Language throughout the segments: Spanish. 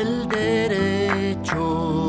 el derecho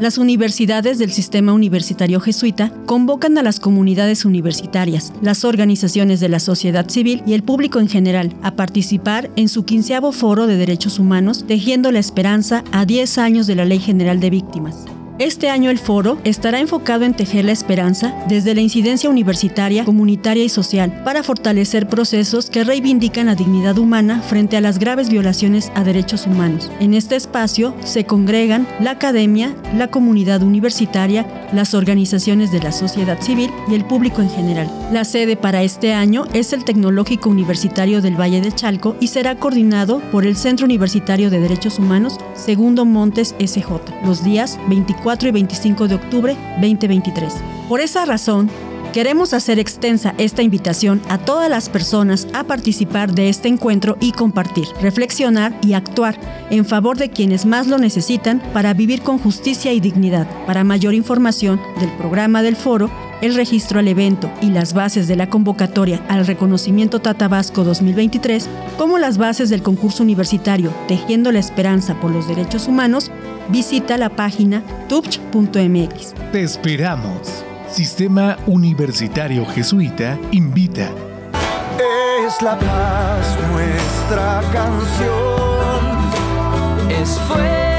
Las universidades del sistema universitario jesuita convocan a las comunidades universitarias, las organizaciones de la sociedad civil y el público en general a participar en su quinceavo foro de derechos humanos, tejiendo la esperanza a 10 años de la Ley General de Víctimas. Este año el foro estará enfocado en tejer la esperanza desde la incidencia universitaria, comunitaria y social para fortalecer procesos que reivindican la dignidad humana frente a las graves violaciones a derechos humanos. En este espacio se congregan la academia, la comunidad universitaria, las organizaciones de la sociedad civil y el público en general. La sede para este año es el Tecnológico Universitario del Valle de Chalco y será coordinado por el Centro Universitario de Derechos Humanos Segundo Montes SJ, los días 24 y 25 de octubre 2023. Por esa razón, Queremos hacer extensa esta invitación a todas las personas a participar de este encuentro y compartir, reflexionar y actuar en favor de quienes más lo necesitan para vivir con justicia y dignidad. Para mayor información del programa del foro, el registro al evento y las bases de la convocatoria al reconocimiento Tatabasco 2023, como las bases del concurso universitario Tejiendo la Esperanza por los Derechos Humanos, visita la página tupch.mx. Te esperamos. Sistema Universitario Jesuita invita. Es la paz nuestra canción. Es fuerte